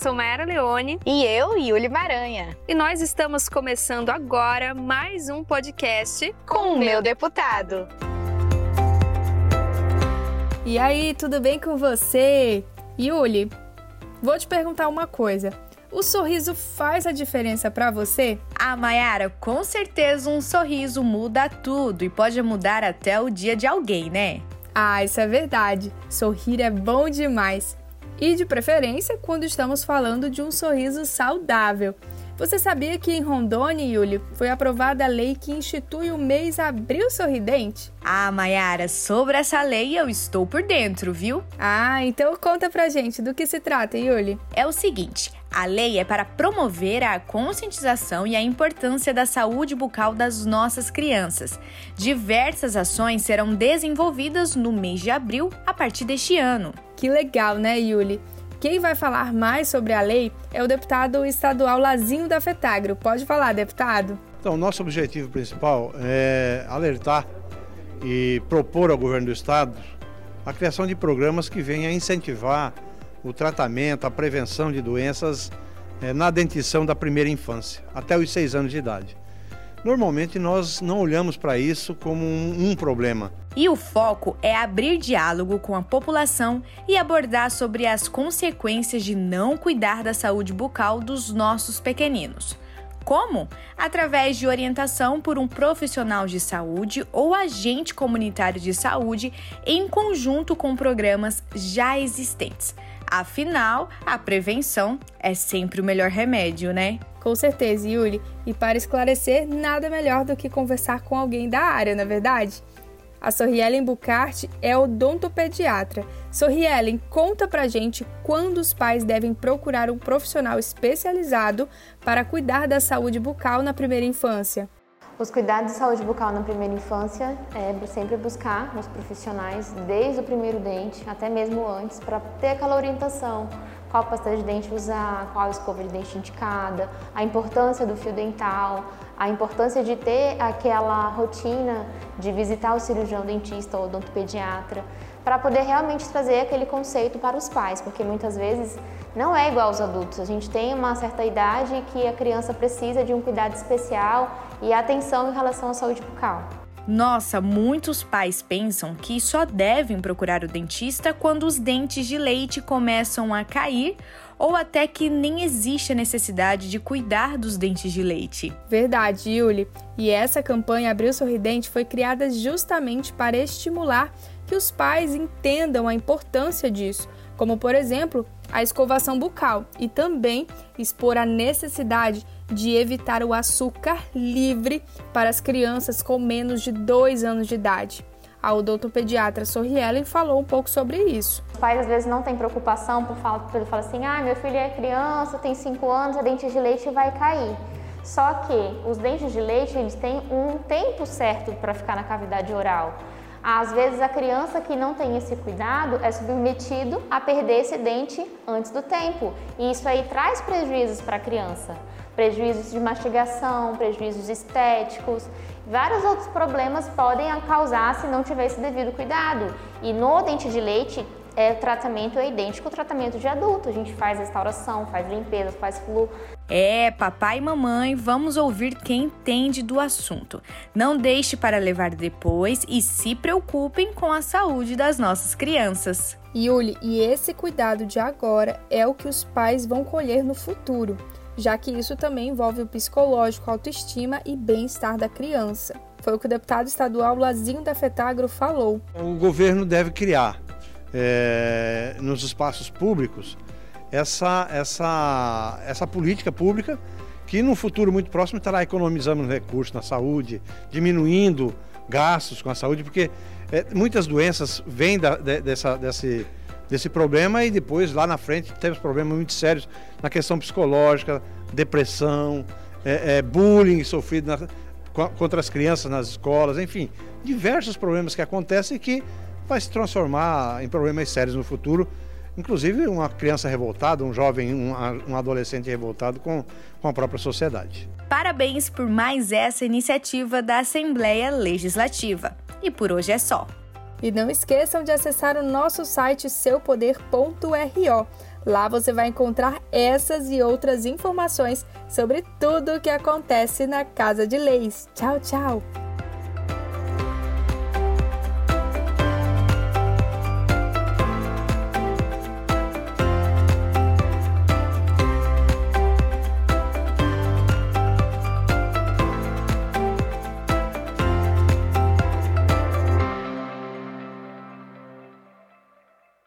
sou Mayara Leone. E eu, Yuli Maranha. E nós estamos começando agora mais um podcast com o meu deputado. E aí, tudo bem com você? Yuli, vou te perguntar uma coisa. O sorriso faz a diferença para você? Ah, Mayara, com certeza um sorriso muda tudo e pode mudar até o dia de alguém, né? Ah, isso é verdade. Sorrir é bom demais. E de preferência quando estamos falando de um sorriso saudável. Você sabia que em Rondônia, Yuli, foi aprovada a lei que institui o mês Abril Sorridente? Ah, Mayara, sobre essa lei eu estou por dentro, viu? Ah, então conta pra gente do que se trata, Yuli. É o seguinte, a lei é para promover a conscientização e a importância da saúde bucal das nossas crianças. Diversas ações serão desenvolvidas no mês de abril a partir deste ano. Que legal, né, Yuli? Quem vai falar mais sobre a lei é o deputado estadual Lazinho da Fetagro. Pode falar, deputado? Então, nosso objetivo principal é alertar e propor ao governo do estado a criação de programas que venham a incentivar o tratamento, a prevenção de doenças é, na dentição da primeira infância, até os seis anos de idade. Normalmente nós não olhamos para isso como um, um, problema. E o foco é abrir diálogo com a população e abordar sobre as consequências de não cuidar da saúde bucal dos nossos pequeninos. Como? Através de orientação por um profissional de saúde ou agente comunitário de saúde em conjunto com programas já existentes. Afinal, a prevenção é sempre o melhor remédio, né? Com certeza, Yuri. E para esclarecer, nada melhor do que conversar com alguém da área, na é verdade? A Sorrielen Bucart é odontopediatra. Sorrielen, conta pra gente quando os pais devem procurar um profissional especializado para cuidar da saúde bucal na primeira infância. Os cuidados de saúde bucal na primeira infância é sempre buscar os profissionais desde o primeiro dente, até mesmo antes, para ter aquela orientação. Qual pasta de dente usar, qual escova de dente indicada, a importância do fio dental, a importância de ter aquela rotina de visitar o cirurgião dentista ou odontopediatra, para poder realmente trazer aquele conceito para os pais, porque muitas vezes não é igual aos adultos. A gente tem uma certa idade que a criança precisa de um cuidado especial e atenção em relação à saúde bucal. Nossa, muitos pais pensam que só devem procurar o dentista quando os dentes de leite começam a cair ou até que nem existe a necessidade de cuidar dos dentes de leite. Verdade, Yuli. E essa campanha Abril Sorridente foi criada justamente para estimular que os pais entendam a importância disso, como por exemplo a escovação bucal e também expor a necessidade de evitar o açúcar livre para as crianças com menos de 2 anos de idade. A odontopediatra Sorrielen falou um pouco sobre isso. Os pais às vezes não têm preocupação por falar, por falar assim: ah, meu filho é criança, tem 5 anos, a dente de leite vai cair. Só que os dentes de leite eles têm um tempo certo para ficar na cavidade oral. Às vezes a criança que não tem esse cuidado é submetido a perder esse dente antes do tempo. E isso aí traz prejuízos para a criança. Prejuízos de mastigação, prejuízos estéticos, vários outros problemas podem causar se não tiver esse devido cuidado. E no dente de leite, é, o tratamento é idêntico ao tratamento de adulto. A gente faz restauração, faz limpeza, faz flu. É, papai e mamãe, vamos ouvir quem entende do assunto. Não deixe para levar depois e se preocupem com a saúde das nossas crianças. Yuli, e esse cuidado de agora é o que os pais vão colher no futuro, já que isso também envolve o psicológico, autoestima e bem-estar da criança. Foi o que o deputado estadual Lazinho da Fetagro falou. O governo deve criar é, nos espaços públicos essa, essa, essa política pública que no futuro muito próximo estará economizando recursos na saúde, diminuindo gastos com a saúde, porque é, muitas doenças vêm da, de, dessa, desse, desse problema e depois lá na frente temos problemas muito sérios na questão psicológica, depressão, é, é, bullying sofrido na, contra as crianças nas escolas, enfim, diversos problemas que acontecem que vai se transformar em problemas sérios no futuro. Inclusive uma criança revoltada, um jovem, um, um adolescente revoltado com, com a própria sociedade. Parabéns por mais essa iniciativa da Assembleia Legislativa. E por hoje é só. E não esqueçam de acessar o nosso site seupoder.ro. Lá você vai encontrar essas e outras informações sobre tudo o que acontece na Casa de Leis. Tchau, tchau!